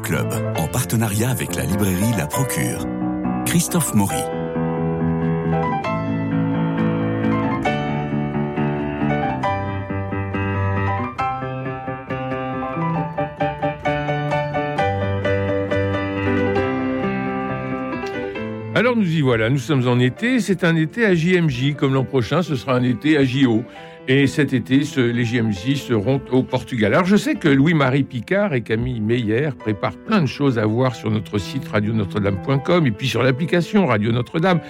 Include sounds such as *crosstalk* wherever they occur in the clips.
Club, en partenariat avec la librairie La Procure. Christophe Maury. Alors nous y voilà, nous sommes en été, c'est un été à JMJ, comme l'an prochain ce sera un été à JO. Et cet été, les JMJ seront au Portugal. Alors je sais que Louis-Marie Picard et Camille Meyer préparent plein de choses à voir sur notre site radionotre-dame.com et puis sur l'application Radio Notre-Dame.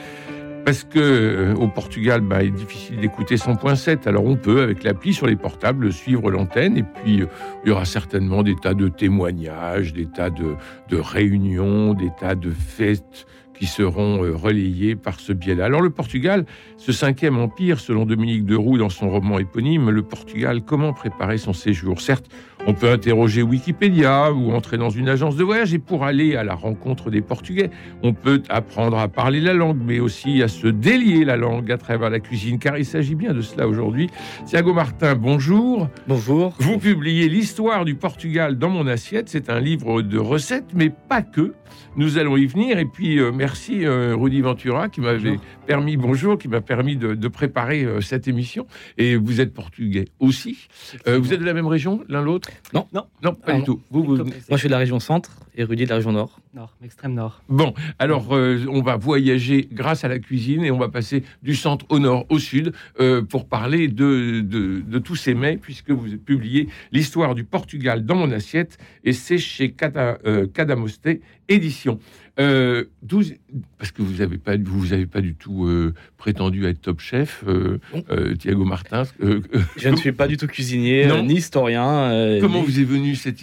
Parce que euh, au Portugal, bah, il est difficile d'écouter 100.7. Alors on peut, avec l'appli sur les portables, suivre l'antenne. Et puis euh, il y aura certainement des tas de témoignages, des tas de, de réunions, des tas de fêtes qui seront euh, relayés par ce biais-là. Alors le Portugal, ce cinquième empire, selon Dominique de Roux dans son roman éponyme, le Portugal, comment préparer son séjour? Certes, on peut interroger Wikipédia ou entrer dans une agence de voyage et pour aller à la rencontre des Portugais, on peut apprendre à parler la langue, mais aussi à se délier la langue à travers la cuisine, car il s'agit bien de cela aujourd'hui. Thiago Martin, bonjour. Bonjour. Vous publiez l'histoire du Portugal dans mon assiette. C'est un livre de recettes, mais pas que. Nous allons y venir. Et puis, euh, merci euh, Rudy Ventura qui m'avait permis, bonjour, qui m'a permis de, de préparer euh, cette émission. Et vous êtes portugais aussi. Euh, vous êtes de la même région, l'un l'autre? Non, non. Non, pas Ah du non. tout. Vous, vous- Moi, je suis de la région centre et Rudy de la région nord. Nord, extrême nord. Bon, alors euh, on va voyager grâce à la cuisine et on va passer du centre au nord, au sud, euh, pour parler de, de, de tous ces mets, puisque vous avez publié l'histoire du Portugal dans mon assiette, et c'est chez Cada, euh, Cadamoste Édition. Euh, 12 parce que vous n'avez pas, vous avez pas du tout euh, prétendu être top chef, euh, euh, Thiago Martin. euh, euh, Je ne suis pas du tout cuisinier, Non. ni historien. euh, comment ni- vous est venue cette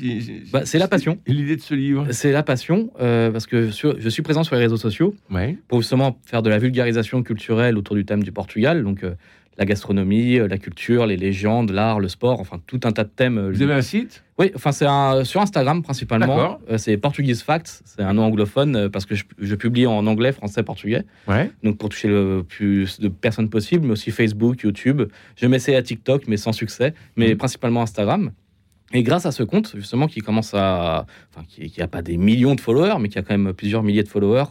Bah, c'est la passion. l'idée de ce livre? C'est la passion, euh, parce que sur- je suis présent sur les réseaux sociaux Ouais. pour justement faire de la vulgarisation culturelle autour du thème du Portugal, donc euh, la gastronomie, euh, la culture, les légendes, l'art, le sport, enfin tout un tas de thèmes. Vous avez un site? Oui, enfin c'est sur Instagram principalement. C'est Portuguese Facts, c'est un nom anglophone parce que je, je publie en anglais, français, portugais. Ouais. donc pour toucher le plus de personnes possible, mais aussi Facebook, YouTube. Je m'essaie à TikTok, mais sans succès, mais Mhm. principalement Instagram. Et grâce à ce compte, justement, qui commence à, enfin, qui, qui a pas des millions de followers, mais qui a quand même plusieurs milliers de followers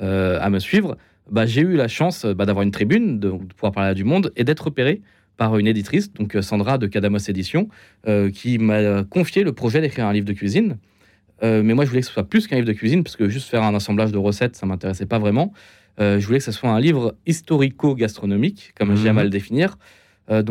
euh, à me suivre, bah, j'ai eu la chance bah, d'avoir une tribune, de, de pouvoir parler à du monde et d'être repéré par une éditrice, donc euh, Sandra de Cadamos Édition, euh, qui m'a confié le projet d'écrire un livre de cuisine. Euh, mais moi, je voulais que ce soit plus qu'un livre de cuisine, parce que juste faire un assemblage de recettes, ça m'intéressait pas vraiment. Euh, je voulais que ce soit un livre historico-gastronomique, comme j'aime Mhm. à le définir. Euh,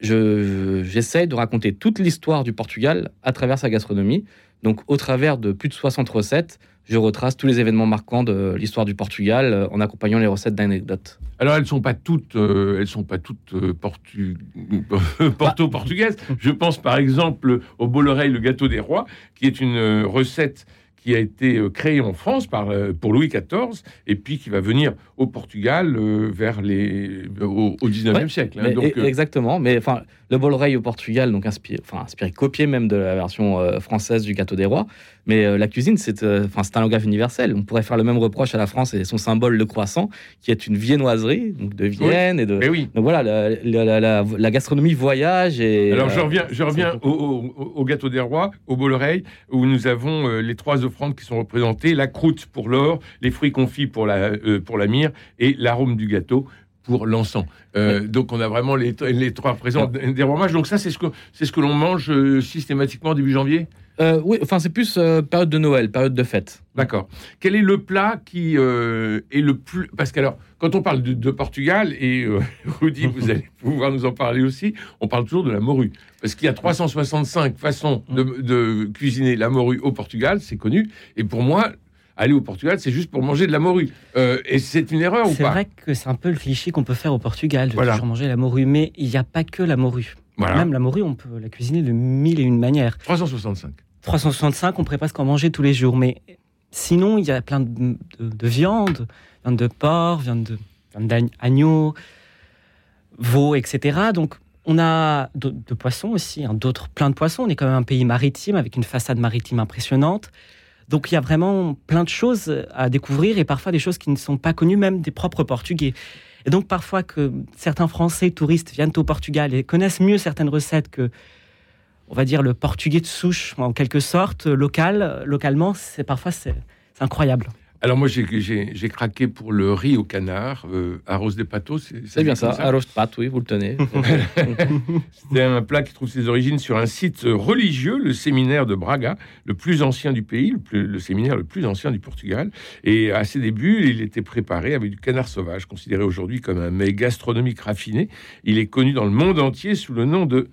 je- j'essaie de raconter toute l'histoire du Portugal à travers sa gastronomie. Donc, au travers de plus de 60 recettes, je retrace tous les événements marquants de l'histoire du Portugal euh, en accompagnant les recettes d'anecdotes. Alors elles sont pas toutes, euh, elles sont pas toutes euh, portu... *laughs* porto-portugaises. Je pense par exemple au bol oreille le gâteau des rois, qui est une recette qui a été euh, créée en France par euh, pour Louis XIV et puis qui va venir au Portugal euh, vers les au, au 19e Ouais, siècle. hein. Mais- Donc e- exactement. Mais enfin, le bol au Portugal, donc inspiré, enfin inspiré, copié même de la version française du gâteau des rois. Mais la cuisine, c'est, enfin, c'est un langage universel. On pourrait faire le même reproche à la France et son symbole, le croissant, qui est une viennoiserie, donc de Vienne et de. mais oui. Donc voilà, la, la- la- la- la gastronomie voyage et. Alors je reviens, je reviens au, au- au gâteau des rois, au bol oreille, où nous avons les trois offrandes qui sont représentées la croûte pour l'or, les fruits confits pour la euh, pour la myrrhe et l'arôme du gâteau pour l'encens. Euh, Donc on a vraiment les, les trois présents des rois mages. Donc ça c'est ce que c'est ce que l'on mange euh, systématiquement début janvier? Euh, oui, enfin c'est plus euh, période de Noël, période de fête. D'accord. Quel est le plat qui euh, est le plus parce qu'alors quand on parle de, de Portugal et euh, *laughs* Rudy vous allez *laughs* pouvoir nous en parler aussi, on parle toujours de la morue parce qu'il y a 365 façons de, de cuisiner la morue au Portugal, c'est connu. Et pour moi, aller au Portugal, c'est juste pour manger de la morue. Euh, et c'est une erreur ou C'est pas? vrai que c'est un peu le cliché qu'on peut faire au Portugal, de Voilà. toujours manger la morue, mais il n'y a pas que la morue. Voilà. Même la morue, on peut la cuisiner de mille et une manières. 365. 365, on pourrait presque en manger tous les jours, mais sinon, il y a plein de, de, de viande, viande de porc, viande de viande d'agneau, veau, etc. Donc, on a de, de poissons aussi, hein, d'autres, plein de poissons. On est quand même un pays maritime avec une façade maritime impressionnante. Donc il y a vraiment plein de choses à découvrir et parfois des choses qui ne sont pas connues même des propres Portugais. Et donc parfois que certains Français touristes viennent au Portugal et connaissent mieux certaines recettes que on va dire, le portugais de souche, en quelque sorte, local, localement, c'est parfois c'est incroyable. Alors moi, j'ai- craqué pour le riz au canard, euh, arroz de pato. C'est bien ça. Arroz de oui, vous le tenez. *laughs* C'est un plat qui trouve ses origines sur un site religieux, le séminaire de Braga, le plus ancien du pays, le, plus- le séminaire le plus ancien du Portugal. Et à ses débuts, il était préparé avec du canard sauvage, considéré aujourd'hui comme un mets gastronomique raffiné. Il est connu dans le monde entier sous le nom de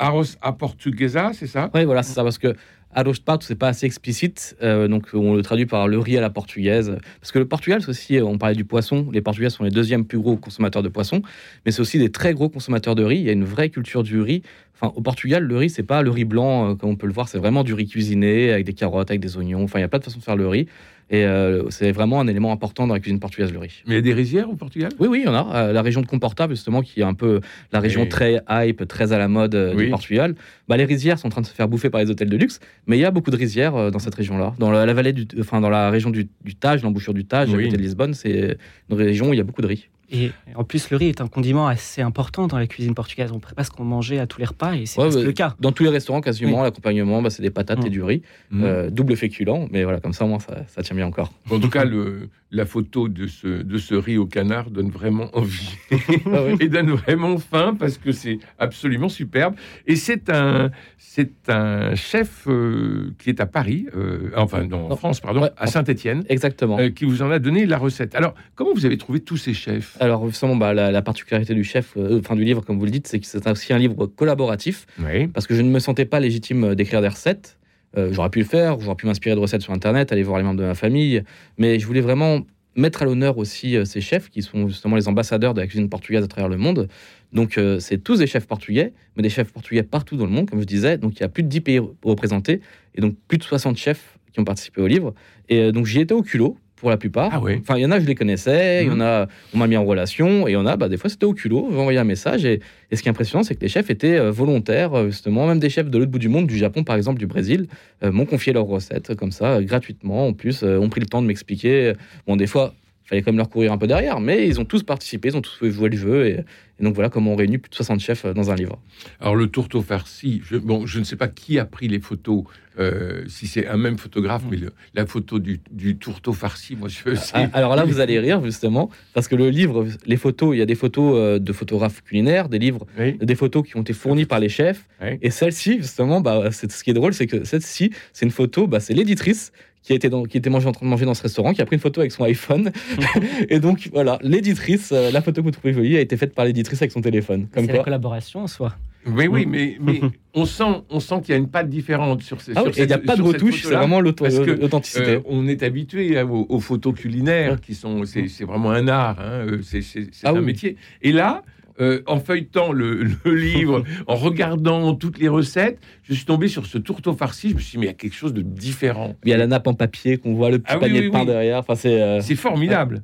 arroz à portuguesa, c'est ça? Oui, voilà, c'est ça, parce que arroz pâte, c'est pas assez explicite, euh, donc on le traduit par le riz à la portugaise. Parce que le Portugal, c'est aussi, on parlait du poisson, les Portugais sont les deuxièmes plus gros consommateurs de poisson, mais c'est aussi des très gros consommateurs de riz. Il y a une vraie culture du riz. Enfin, au Portugal, le riz, c'est pas le riz blanc, euh, comme on peut le voir, c'est vraiment du riz cuisiné, avec des carottes, avec des oignons. Enfin, il y a plein de façons de faire le riz. Et euh, c'est vraiment un élément important dans la cuisine portugaise, le riz. Mais il y a des rizières au Portugal? Oui, oui, il y en a. Euh, la région de Comporta, justement, qui est un peu la région très hype, très à la mode euh, Oui. du Portugal. Bah, les rizières sont en train de se faire bouffer par les hôtels de luxe, mais il y a beaucoup de rizières dans cette région-là. Dans la, la vallée du, enfin, dans la région du, du Tage, l'embouchure du Tage, Oui. à côté de Lisbonne, c'est une région où il y a beaucoup de riz. Et en plus, le riz est un condiment assez important dans la cuisine portugaise. On prépare ce qu'on mangeait à tous les repas et c'est Ouais, ouais. le cas. Dans tous les restaurants, quasiment, l'accompagnement, bah, c'est des patates Mm. et du riz, Mm. euh, double féculent, mais voilà, comme ça, au moins, ça, ça tient bien encore. En tout cas, le, la photo de ce, de ce riz au canard donne vraiment envie Ah oui. *laughs* et donne vraiment faim parce que c'est absolument superbe. Et c'est un, c'est un chef euh, qui est à Paris, euh, enfin non, en. France, pardon, Ouais. à Saint-Étienne, Exactement. qui vous en a donné la recette. Alors, comment vous avez trouvé tous ces chefs? Alors, justement, bah, la, la particularité du chef, euh, enfin du livre, comme vous le dites, c'est que c'est aussi un livre collaboratif. Oui. parce que je ne me sentais pas légitime euh, d'écrire des recettes. Euh, j'aurais pu le faire, j'aurais pu m'inspirer de recettes sur Internet, aller voir les membres de ma famille, mais je voulais vraiment mettre à l'honneur aussi euh, ces chefs qui sont justement les ambassadeurs de la cuisine portugaise à travers le monde. Donc, euh, c'est tous des chefs portugais, mais des chefs portugais partout dans le monde, comme je disais. Donc, il y a plus de 10 pays représentés et donc plus de 60 chefs qui ont participé au livre. Et euh, donc, j'y étais au culot pour la plupart. Ah. Enfin, il y en a, je les connaissais, il y en Mhm. a, on m'a mis en relation, et il y en a, bah, des fois, c'était au culot. J'ai envoyé un message, et, et ce qui est impressionnant, c'est que les chefs étaient euh, volontaires, euh, justement, même des chefs de l'autre bout du monde, du Japon, par exemple, du Brésil, euh, m'ont confié leurs recettes, comme ça, gratuitement. En plus, euh, ont pris le temps de m'expliquer. Bon, des fois, fallait quand même leur courir un peu derrière, mais ils ont tous participé, ils ont tous joué le jeu, et, et donc voilà comment on réunit plus de 60 chefs euh, dans un livre. Alors, le tourteau farci, je, bon, je ne sais pas qui a pris les photos, euh, si c'est un même photographe, mais le- la photo du, du tourteau farci, moi, je sais. Ah, Alors là, vous allez rire, justement, parce que le livre, les photos, il y a des photos euh, de photographes culinaires, des livres Oui, des photos qui ont été fournies par les chefs. oui. Et celle-ci, justement, bah, c'est ce qui est drôle, c'est que celle-ci, c'est une photo, bah, c'est l'éditrice qui était dans, qui était mangé, en train de manger dans ce restaurant, qui a pris une photo avec son iPhone. *laughs* et donc voilà, l'éditrice, euh, la photo que vous trouvez jolie a été faite par l'éditrice avec son téléphone. Comme C'est la quoi. collaboration en soi. Oui, oui, mais, mais *laughs* on sent, on sent qu'il y a une patte différente sur ces. Ah sur oui, et il n'y a pas de retouche, c'est vraiment l'authenticité. Euh, on est habitué aux, aux photos culinaires qui sont, c'est c'est vraiment un art, hein, euh, c'est Ah un oui. métier. Et là, euh, en feuilletant le, *laughs* le livre, en regardant toutes les recettes, je suis tombé sur ce tourteau farci. Je me suis dit, mais il y a quelque chose de différent. Il y a la nappe en papier qu'on voit, le petit Ah panier oui, de pain oui. derrière. Enfin, c'est. euh, C'est formidable.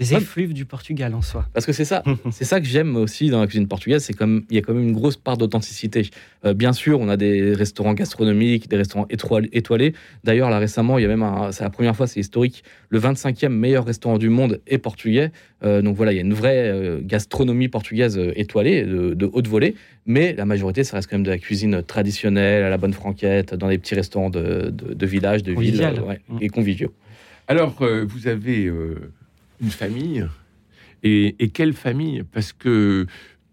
Les Ouais. effluves du Portugal en soi. Parce que c'est ça, *laughs* c'est ça que j'aime aussi dans la cuisine portugaise, c'est comme il y a quand même une grosse part d'authenticité. Euh, bien sûr, on a des restaurants gastronomiques, des restaurants étoilés. D'ailleurs, là récemment, il y a même, c'est la première fois, c'est historique, le 25e meilleur restaurant du monde est portugais. Euh, donc voilà, il y a une vraie euh, gastronomie portugaise euh, étoilée, de, de haute volée. Mais la majorité, ça reste quand même de la cuisine traditionnelle, à la bonne franquette, dans des petits restaurants de, de, de village, de ville, Convivial. euh, ouais, Mm. et conviviaux. Alors, euh, vous avez euh, une famille, et, et quelle famille? Parce que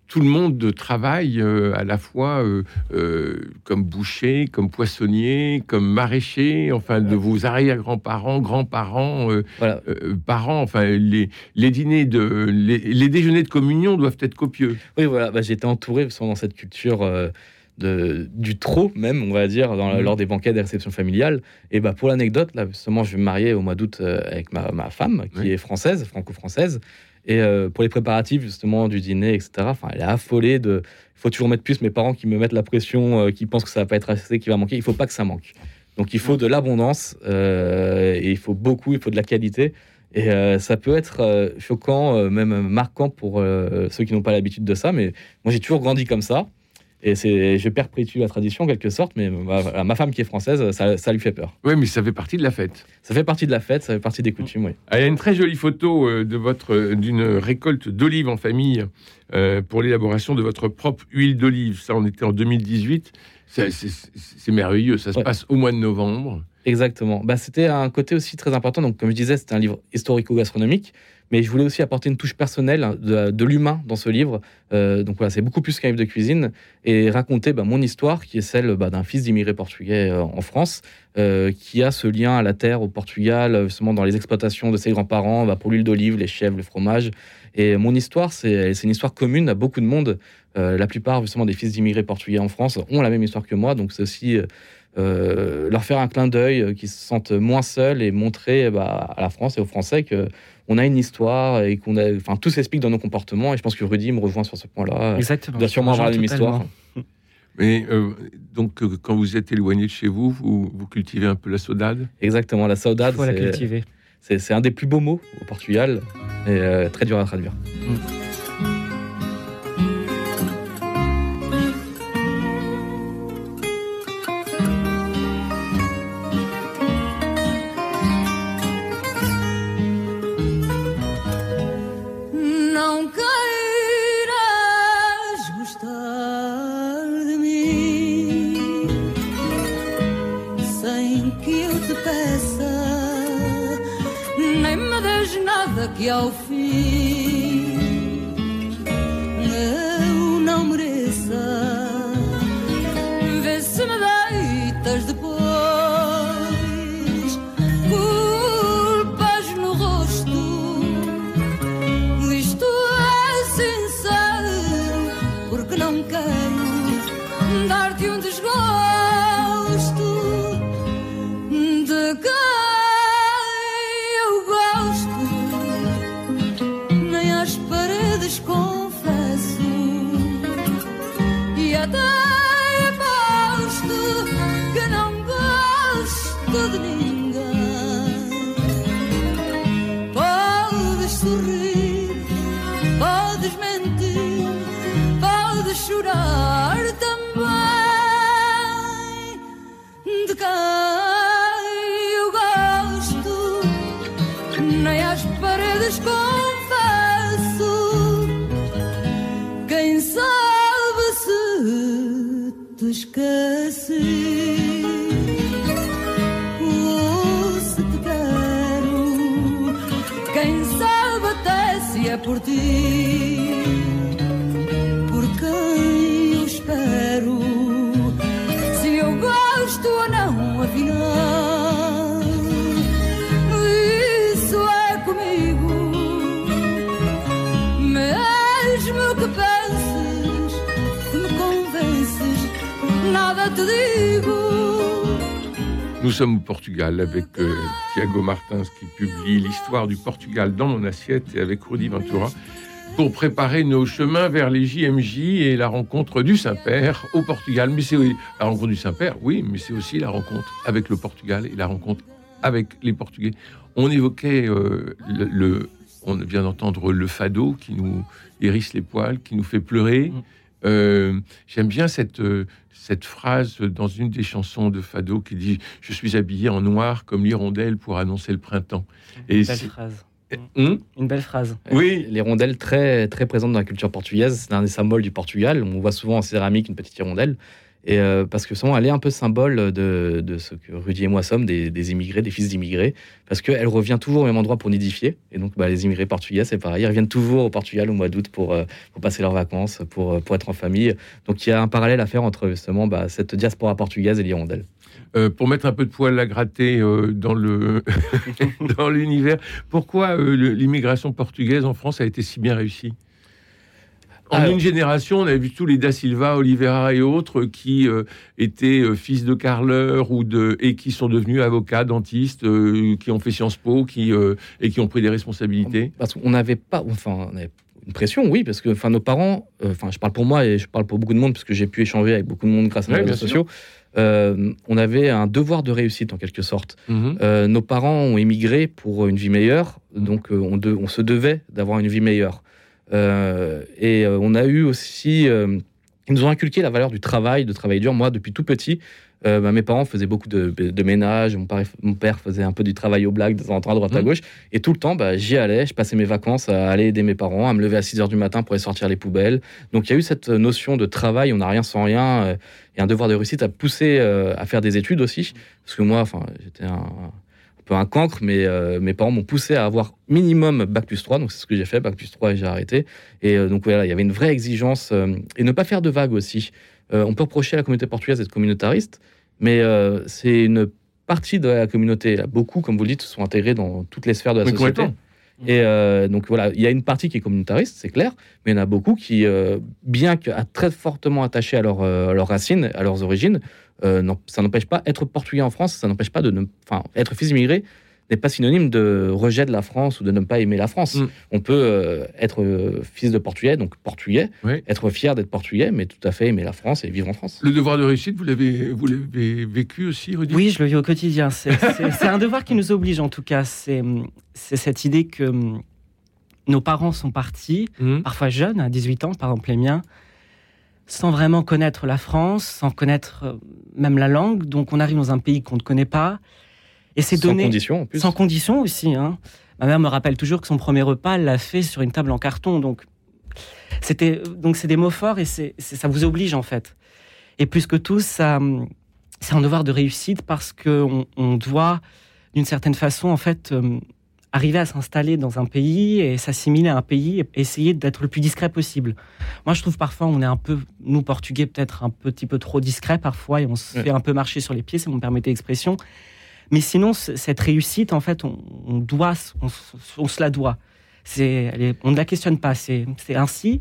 tout le monde travaille euh, à la fois euh, euh, comme boucher, comme poissonnier, comme maraîcher, enfin de vos arrière-grands-parents, grands-parents, Voilà. parents, enfin les, les dîners de les, les déjeuners de communion doivent être copieux. Oui, voilà, bah, été entouré dans cette culture de, du trop, même, on va dire, dans, Mhm. lors des banquets, des réceptions familiales. Et bah, pour l'anecdote, là, justement, je vais me marier au mois d'août euh, avec ma, ma femme, qui Oui. est française, franco-française. Et euh, pour les préparatifs, justement, du dîner, etc., enfin, elle est affolée de. Il faut toujours mettre plus mes parents qui me mettent la pression, euh, qui pensent que ça va pas être assez, qui va manquer. Il faut pas que ça manque. Donc, il faut de l'abondance, euh, et il faut beaucoup, il faut de la qualité. Et euh, ça peut être euh, choquant, euh, même marquant pour ceux qui n'ont pas l'habitude de ça. Mais moi, j'ai toujours grandi comme ça. Et c'est, je perpétue la tradition en quelque sorte, mais ma, ma femme qui est française, ça, ça lui fait peur. Oui, mais ça fait partie de la fête. Ça fait partie de la fête, ça fait partie des coutumes, oui. Ah, il y a une très jolie photo euh, de votre d'une récolte d'olives en famille euh, pour l'élaboration de votre propre huile d'olive. Ça, on était en 2018. C'est- C'est c'est merveilleux. Ça se Ouais. passe au mois de novembre. Exactement. Bah, c'était un côté aussi très important. Donc, comme je disais, c'était un livre historico-gastronomique, mais je voulais aussi apporter une touche personnelle de, l'humain dans ce livre. Euh, donc voilà, c'est beaucoup plus qu'un livre de cuisine et raconter bah, mon histoire, qui est celle bah, d'un fils d'immigré portugais euh, en France, euh, qui a ce lien à la terre au Portugal, justement dans les exploitations de ses grands-parents, bah, pour l'huile d'olive, les chèvres, le fromage. Et mon histoire, c'est une histoire commune à beaucoup de monde. La plupart justement des fils d'immigrés portugais en France ont la même histoire que moi, donc c'est aussi leur faire un clin d'œil, qu'ils se sentent moins seuls et montrer à la France et aux Français que on a une histoire et qu'on a, enfin tout s'explique dans nos comportements. Et je pense que Rudy me rejoint sur ce point-là. Exactement. Il doit sûrement avoir la même histoire. *laughs* Mais euh, donc, euh, quand vous êtes éloigné de chez vous, vous, vous cultivez un peu la saudade? Exactement, la Il saudade, faut la c'est- cultiver. c'est un des plus beaux mots au Portugal et euh, très dur à traduire. Não te Nous sommes au Portugal avec euh, Tiago Martins qui publie l'histoire du Portugal dans mon assiette et avec Rudy Ventura pour préparer nos chemins vers les JMJ et la rencontre du Saint-Père au Portugal. Mais c'est la rencontre du Saint-Père, oui, mais c'est aussi la rencontre avec le Portugal et la rencontre avec les Portugais. On évoquait euh, le, le- on vient d'entendre le fado qui nous hérisse les poils, qui nous fait pleurer. Mm. Euh, J'aime bien cette, euh, cette phrase dans une des chansons de Fado qui dit Je suis habillé en noir comme l'hirondelle pour annoncer le printemps. Et Une belle phrase. Hum Une belle phrase. Oui. Les rondelles très très présentes dans la culture portugaise, c'est un des symboles du Portugal. On voit souvent en céramique une petite hirondelle. Et euh, parce que souvent, elle est un peu symbole de, de ce que Rudy et moi sommes, des, des immigrés, des fils d'immigrés, parce qu'elle revient toujours au même endroit pour nidifier. Et donc, bah, les immigrés portugais, c'est pareil, ils reviennent toujours au Portugal au mois d'août pour, euh, pour passer leurs vacances, pour, euh, pour être en famille. Donc, il y a un parallèle à faire entre justement bah, cette diaspora portugaise et l'hirondelle. Euh, pour mettre un peu de poil à gratter euh, dans le *laughs* dans l'univers, pourquoi l'immigration portugaise en France a été si bien réussie? En Alors- une génération, on a vu tous les Da Silva, Oliveira et autres qui euh, étaient euh, fils de carleurs ou de et qui sont devenus avocats, dentistes, euh, qui ont fait Sciences Po, qui et qui ont pris des responsabilités. Parce qu'on n'avait pas, enfin, on avait une pression, oui, parce que enfin, nos parents, enfin, je parle pour moi et je parle pour beaucoup de monde, parce que j'ai pu échanger avec beaucoup de monde grâce à Ouais, bien réseaux sociaux. Euh, on avait un devoir de réussite en quelque sorte. Mhm. Euh, nos parents ont émigré pour une vie meilleure, donc euh, on, de- on se devait d'avoir une vie meilleure. Euh, et euh, on a eu aussi, euh, ils nous ont inculqué la valeur du travail, de travail dur. Moi, depuis tout petit, euh, bah, mes parents faisaient beaucoup de, de ménage. Mon père, mon père faisait un peu du travail au blague de temps en temps, à droite à Mhm. gauche. Et tout le temps, bah, j'y allais. Je passais mes vacances à aller aider mes parents, à me lever à 6 heures du matin pour aller sortir les poubelles. Donc il y a eu cette notion de travail. On n'a rien sans rien. euh, et un devoir de réussite à pousser euh, à faire des études aussi. Parce que moi, j'étais un peu un cancre, mais euh, mes parents m'ont poussé à avoir minimum bac plus 3. Donc c'est ce que j'ai fait, bac plus 3 et j'ai arrêté. Et euh, donc voilà, il y avait une vraie exigence. euh, et ne pas faire de vagues aussi. On peut reprocher à la communauté portugaise d'être communautariste, mais c'est une partie de la communauté. Beaucoup, comme vous le dites, sont intégrés dans toutes les sphères de la Mais société. Et euh, donc voilà, il y a une partie qui est communautariste, c'est clair, mais il y en a beaucoup qui, euh, bien que très fortement attachés à, leur, euh, à leurs racines, à leurs origines, euh, non, ça n'empêche pas être portugais en France, ça n'empêche pas de ne, enfin, être fils immigré n'est pas synonyme de rejet de la France ou de ne pas aimer la France. Mm. On peut euh, être euh, fils de portugais, donc portugais, Oui. être fier d'être portugais, mais tout à fait aimer la France et vivre en France. Le devoir de réussite, vous l'avez, vous l'avez vécu aussi, Rudy? Oui, je le vis au quotidien. C'est c'est- c'est un devoir qui nous oblige, en tout cas. C'est c'est cette idée que hum, nos parents sont partis, Mhm. parfois jeunes, à 18 ans, par exemple les miens, sans vraiment connaître la France, sans connaître euh, même la langue. Donc on arrive dans un pays qu'on ne connaît pas. Et c'est Sans donné condition en plus. sans condition aussi. hein. Ma mère me rappelle toujours que son premier repas, elle l'a fait sur une table en carton. Donc, c'était donc c'est des mots forts et c'est ça vous oblige en fait. Et plus que tout, ça, c'est un devoir de réussite parce que on, on doit, d'une certaine façon, en fait, hum, arriver à s'installer dans un pays et s'assimiler à un pays et essayer d'être le plus discret possible. Moi, je trouve parfois on est un peu, nous Portugais, peut-être un petit peu trop discret parfois et on se Ouais. fait un peu marcher sur les pieds, si vous me permettez l'expression. Mais sinon, cette réussite, en fait, on, on doit, on, se la doit. Est- on ne la questionne pas. C'est ainsi,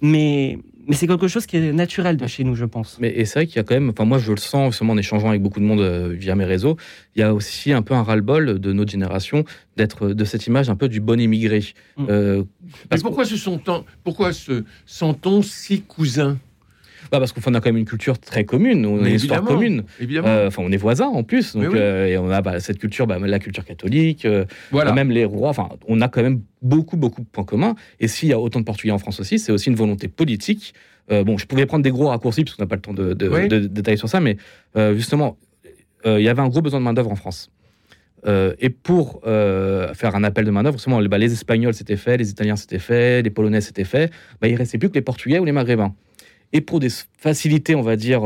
mais, mais c'est quelque chose qui est naturel de chez nous, je pense. Mais et c'est vrai qu'il y a quand même, enfin moi je le sens justement en échangeant avec beaucoup de monde euh, via mes réseaux, il y a aussi un peu un ras-le-bol de notre génération d'être de cette image un peu du bon immigré. Mm. Euh, Mais parce pourquoi se sont-on, pourquoi se sent-on si cousins bah, parce qu'on a quand même une culture très commune, on a une histoire commune. Évidemment. Euh, Enfin, on est voisins en plus, donc oui. euh, et on a bah, cette culture, bah, la culture catholique, euh, voilà. même les rois. Enfin, on a quand même beaucoup, beaucoup de points communs. Et s'il y a autant de Portugais en France aussi, c'est aussi une volonté politique. Bon, je pouvais prendre des gros raccourcis parce qu'on n'a pas le temps de, de- Oui. de- de détailler sur ça, mais justement, il y avait un gros besoin de main d'œuvre en France. Euh, et pour euh, faire un appel de main d'œuvre, justement, les, bah, les Espagnols s'étaient fait, les Italiens s'étaient fait, les Polonais s'étaient fait. Bah, il restait plus que les Portugais ou les Maghrébins. Et pour des facilités, on va dire,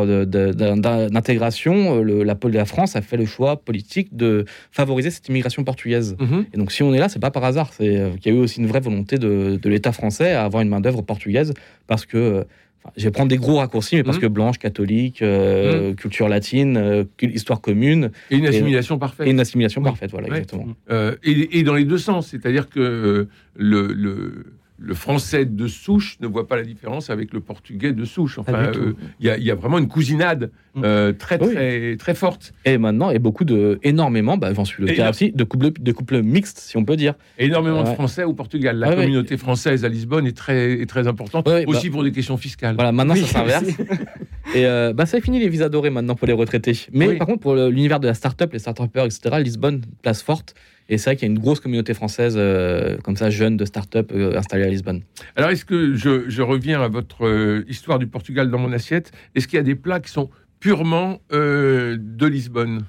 d'intégration, euh, la, la France a fait le choix politique de favoriser cette immigration portugaise. Mhm. Et donc, si on est là, c'est pas par hasard. C'est euh, qu'il y a eu aussi une vraie volonté de, de l'État français à avoir une main d'œuvre portugaise parce que. euh, enfin, je vais prendre des gros raccourcis, mais parce Mhm. que blanche, catholique, euh, culture latine, euh, histoire commune, Et une assimilation parfaite. et une assimilation Oui. parfaite. Voilà, exactement. Euh, et, et dans les deux sens, c'est-à-dire que le, le, le français de souche ne voit pas la différence avec le portugais de souche. Enfin, euh, il y, a- il y a vraiment une cousinade Mm. euh, très, Oui. très, très forte. Et maintenant, et beaucoup de, énormément, bah, j'en suis le cas aussi, de couples, de couples mixtes, si on peut dire. Énormément de. Français au Portugal. La Ouais, ouais. communauté française à Lisbonne est très, est très importante, Ouais, bah- aussi pour des questions fiscales. Voilà, maintenant Oui, ça s'inverse. *laughs* Et euh, bah, ça finit les visas dorés maintenant pour les retraités. Mais Oui. par contre, pour l'univers de la start-up, les start-upers, etc., Lisbonne, place forte. Et c'est vrai qu'il y a une grosse communauté française, euh, comme ça, jeune de start-up euh, installée à Lisbonne. Alors, est-ce que je, je reviens à votre euh, histoire du Portugal dans mon assiette? Est-ce qu'il y a des plats qui sont purement euh, de Lisbonne?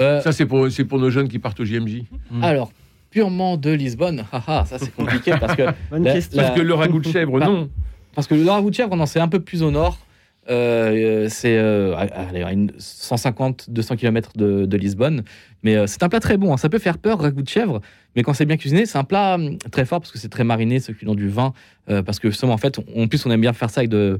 Euh, Ça, c'est pour, nos jeunes qui partent au JMJ. alors, purement de Lisbonne, haha, ça c'est compliqué parce que, *laughs* Bonne La- question. la- Parce que le ragoût de chèvre, non. parce que le ragoût de chèvre, on en sait un peu plus au nord. Euh, c'est euh, à- allez, à une 150-200 km de, de Lisbonne. Mais euh, c'est un plat très bon. hein. Ça peut faire peur, ragoût de chèvre. Mais quand c'est bien cuisiné, c'est un plat hum, très fort parce que c'est très mariné, ce cuisant du vin. euh, parce que justement, en fait, on- en plus, on aime bien faire ça avec de.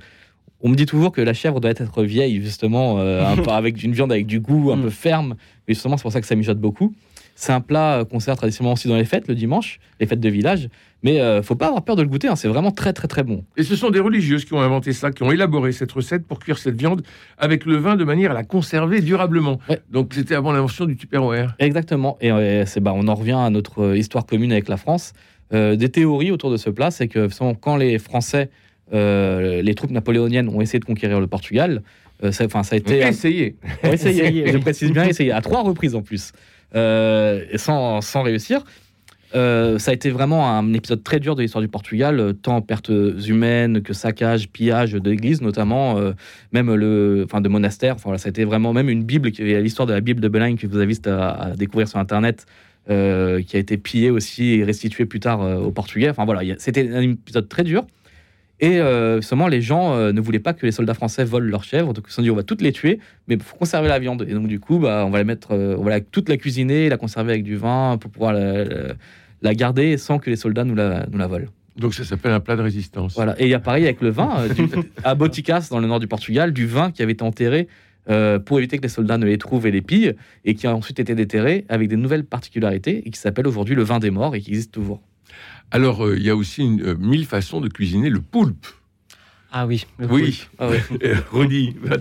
On me dit toujours que la chèvre doit être vieille, justement, un *laughs* peu avec une viande avec du goût un Mm. peu ferme. Mais justement, c'est pour ça que ça mijote beaucoup. C'est un plat euh, qu'on sert traditionnellement aussi dans les fêtes, le dimanche, les fêtes de village. Mais euh, faut pas avoir peur de le goûter, hein, c'est vraiment très très très bon. Et ce sont des religieuses qui ont inventé ça, qui ont élaboré cette recette pour cuire cette viande avec le vin de manière à la conserver durablement. Ouais. Donc c'était avant l'invention du Tupperware. Exactement. Et c'est bah, on en revient à notre euh, histoire commune avec la France. Euh, des théories autour de ce plat, c'est que quand les Français, euh, les troupes napoléoniennes ont essayé de conquérir le Portugal, ça, ça a été essayé. *laughs* Essayé, Je précise bien, essayé à trois reprises en plus, sans, sans réussir. Euh, ça a été vraiment un épisode très dur de l'histoire du Portugal, euh, tant pertes humaines que saccages, pillages d'églises notamment, euh, même le, enfin de monastères. Enfin ça a été vraiment même une Bible, l'histoire de la Bible de Belagne que vous avez à, à découvrir sur Internet, euh, qui a été pillée aussi et restituée plus tard euh, aux Portugais. Enfin voilà, c'était un épisode très dur. Et euh, seulement les gens euh, ne voulaient pas que les soldats français volent leurs chèvres, donc ils se sont dit on va toutes les tuer, mais il faut conserver la viande. Et donc du coup, bah, on va la mettre, euh, on va la- toute la cuisiner, la conserver avec du vin pour pouvoir la, la- la garder sans que les soldats nous la, nous la volent. Donc ça s'appelle un plat de résistance. Voilà. Et il y a pareil avec le vin, euh, du- *laughs* à Boticas, dans le nord du Portugal, du vin qui avait été enterré pour éviter que les soldats ne les trouvent et les pillent, et qui a ensuite été déterré avec des nouvelles particularités, et qui s'appelle aujourd'hui le vin des morts, et qui existe toujours. Alors, euh, il y a aussi une, euh, mille façons de cuisiner le poulpe. Ah oui. le Oui, Ah ouais. *laughs* Euh, Rudy, bah,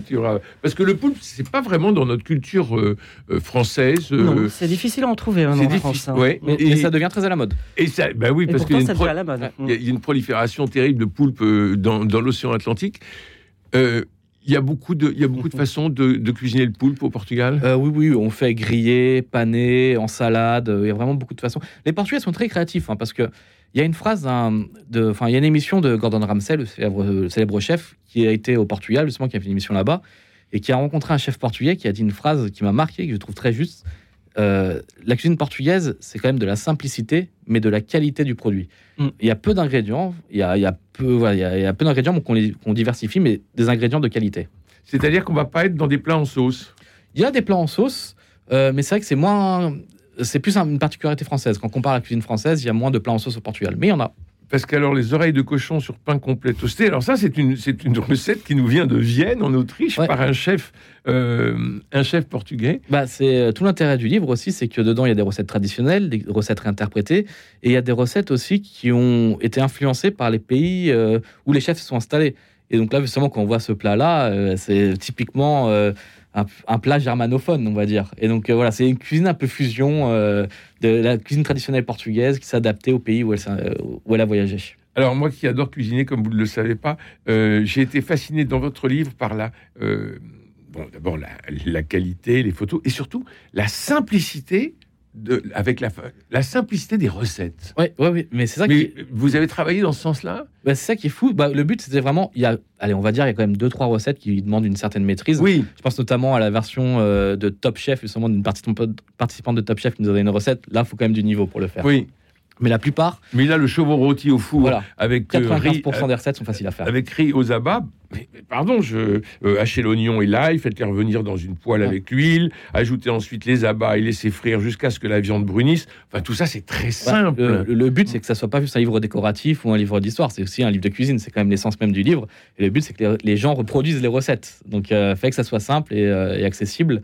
parce que le poulpe, c'est pas vraiment dans notre culture euh, française. euh, Non, c'est difficile à en trouver hein, c'est en difficile, France. hein. ouais. Mais, Et- mais ça devient très à la mode. et ça, bah oui, Et parce qu'il y, y a- il y a une prolifération terrible de poulpes euh, dans, dans l'océan Atlantique. Euh, il y a beaucoup de, il y a beaucoup de façons de, de cuisiner le poulpe au Portugal? Euh, oui, oui, on fait griller, paner, en salade. Il y a vraiment beaucoup de façons. Les Portugais sont très créatifs hein, parce que il y a une phrase, de, enfin, il y a une émission de Gordon Ramsay, le célèbre, le célèbre chef, qui a été au Portugal justement, qui a fait une émission là-bas et qui a rencontré un chef portugais qui a dit une phrase qui m'a marqué, que je trouve très juste. Euh, la cuisine portugaise, c'est quand même de la simplicité, mais de la qualité du produit. Mm. Il y a peu d'ingrédients, il y a, il y a peu, voilà, il y a, il y a peu d'ingrédients qu'on diversifie, mais des ingrédients de qualité. C'est-à-dire qu'on va pas être dans des plats en sauce? Il y a des plats en sauce, euh, mais c'est vrai que c'est moins. C'est plus un- une particularité française. Quand on compare à la cuisine française, il y a moins de plats en sauce au Portugal. Mais il y en a. Parce qu'alors, les oreilles de cochon sur pain complet toasté, alors ça, c'est une, c'est une recette qui nous vient de Vienne, en Autriche, Ouais. par un chef, euh, un chef portugais. Bah, c'est euh, tout l'intérêt du livre aussi, c'est que dedans il y a des recettes traditionnelles, des recettes réinterprétées, et il y a des recettes aussi qui ont été influencées par les pays euh, où les chefs se sont installés. Et donc là, justement, quand on voit ce plat-là, euh, c'est typiquement euh, un, un plat germanophone, on va dire. Et donc euh, voilà, c'est une cuisine un peu fusion euh, de la cuisine traditionnelle portugaise qui s'adaptait au pays où elle, euh, où elle a voyagé. Alors, moi qui adore cuisiner, comme vous ne le savez pas, j'ai été fasciné dans votre livre par la. bon, d'abord, la qualité, les photos, et surtout la simplicité. De, avec la, la simplicité des recettes. Ouais, ouais, ouais. Mais c'est ça qui, vous avez travaillé dans ce sens-là? Bah, c'est ça qui est fou. Bah, le but, c'était vraiment, il y a, allez, on va dire, il y a quand même deux trois recettes qui demandent une certaine maîtrise. Oui. Je pense notamment à la version euh, de Top Chef, justement d'une participante, participante de Top Chef qui nous a donné une recette. Là, il faut quand même du niveau pour le faire. Oui. Mais la plupart, Mais là, le chevreau rôti au four voilà, avec euh, riz, 95% des recettes sont faciles à faire. avec riz aux abats. Pardon, je euh, hachez l'oignon et l'ail, faites-les revenir dans une poêle Ouais. avec l'huile, ajoutez ensuite les abats et laissez frire jusqu'à ce que la viande brunisse. Enfin, tout ça, c'est très simple. le, le but, c'est que ça soit pas juste un livre décoratif ou un livre d'histoire, c'est aussi un livre de cuisine. C'est quand même l'essence même du livre. Et le but, c'est que les, les gens reproduisent les recettes. Donc, euh, fait que ça soit simple et, euh, et accessible.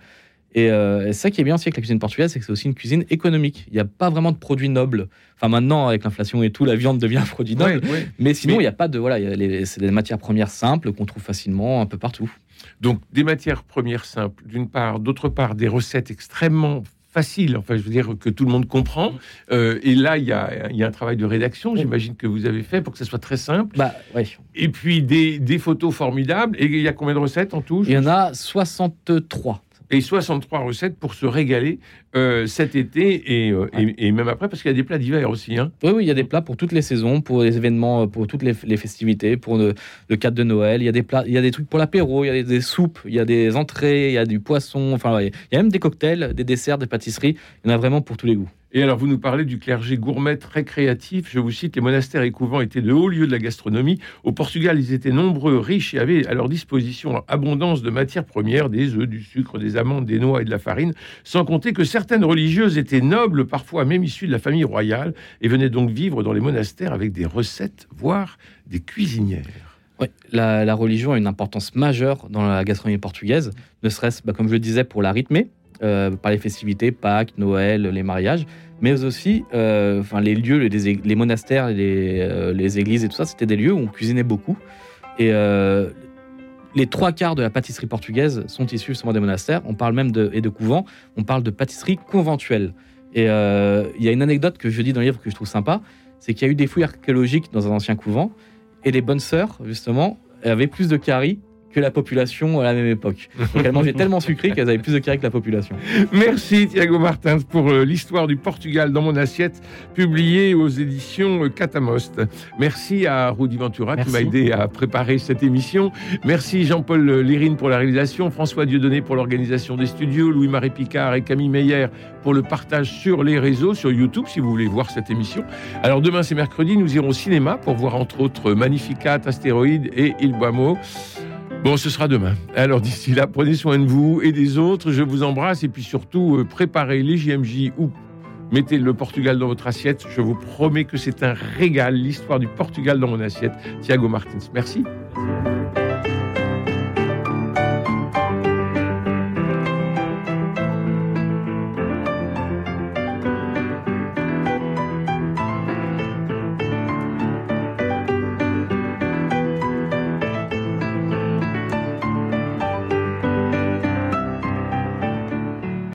Et, euh, et ça qui est bien aussi avec la cuisine portugaise, c'est que c'est aussi une cuisine économique. Il n'y a pas vraiment de produits nobles. Enfin, maintenant, avec l'inflation et tout, la viande devient un produit noble. Ouais, ouais. Mais sinon, il Mais- n'y a pas de. Voilà, c'est des matières premières simples qu'on trouve facilement un peu partout. Donc, des matières premières simples, d'une part. D'autre part, des recettes extrêmement faciles, enfin, je veux dire, que tout le monde comprend. Euh, et là, il y a, il y a un travail de rédaction, j'imagine, que vous avez fait pour que ça soit très simple. Bah, ouais. Et puis, des, des photos formidables. Et il y a combien de recettes en tout Il y en a 63. Et 63 recettes pour se régaler euh, cet été et, euh, et- et même après, parce qu'il y a des plats d'hiver aussi. Hein. Oui, oui, il y a des plats pour toutes les saisons, pour les événements, euh, pour toutes les, les festivités, pour le, le cadre de Noël. Il y a des plats, il y a des trucs pour l'apéro, il y a des, des soupes, il y a des entrées, il y a du poisson. Enfin, il y a même des cocktails, des desserts, des pâtisseries. Il y en a vraiment pour tous les goûts. Et alors, vous nous parlez du clergé gourmet très créatif. Je vous cite, les monastères et couvents étaient de hauts lieux de la gastronomie. Au Portugal, ils étaient nombreux, riches et avaient à leur disposition abondance de matières premières, des œufs, du sucre, des amandes, des noix et de la farine, sans compter que certaines religieuses étaient nobles, parfois même issues de la famille royale, et venaient donc vivre dans les monastères avec des recettes, voire des cuisinières. Ouais, la, religion a une importance majeure dans la gastronomie portugaise, ne serait-ce, bah, comme je le disais, pour la rythmer, par les festivités, Pâques, Noël, les mariages, mais aussi euh, enfin, les lieux, les, monastères, les, euh, les églises et tout ça, c'était des lieux où on cuisinait beaucoup. Et euh, les trois quarts de la pâtisserie portugaise sont issus justement des monastères. On parle même de, et de couvents, on parle de pâtisserie conventuelle. Et euh, il y a une anecdote que je dis dans le livre que je trouve sympa, c'est qu'il y a eu des fouilles archéologiques dans un ancien couvent, et les bonnes sœurs, justement, avaient plus de caries que la population à la même époque. *laughs* Donc elles mangeaient tellement sucré qu'elles avaient plus de carré que la population. Merci Thiago Martins pour euh, l'histoire du Portugal dans mon assiette, publiée aux éditions euh, Catamost. Merci à Rudi Ventura qui m'a aidé à préparer cette émission. Merci Jean-Paul Lérine pour la réalisation, François Dieudonné pour l'organisation des studios, Louis-Marie Picard et Camille Meyer pour le partage sur les réseaux, sur YouTube si vous voulez voir cette émission. Alors demain c'est mercredi, nous irons au cinéma pour voir entre autres Magnificat, Astéroïde et Il Boimo. Bon, ce sera demain. Alors d'ici là, prenez soin de vous et des autres. Je vous embrasse et puis surtout, euh, préparez les JMJ ou mettez le Portugal dans votre assiette. Je vous promets que c'est un régal, l'histoire du Portugal dans mon assiette. Thiago Martins, merci. Merci.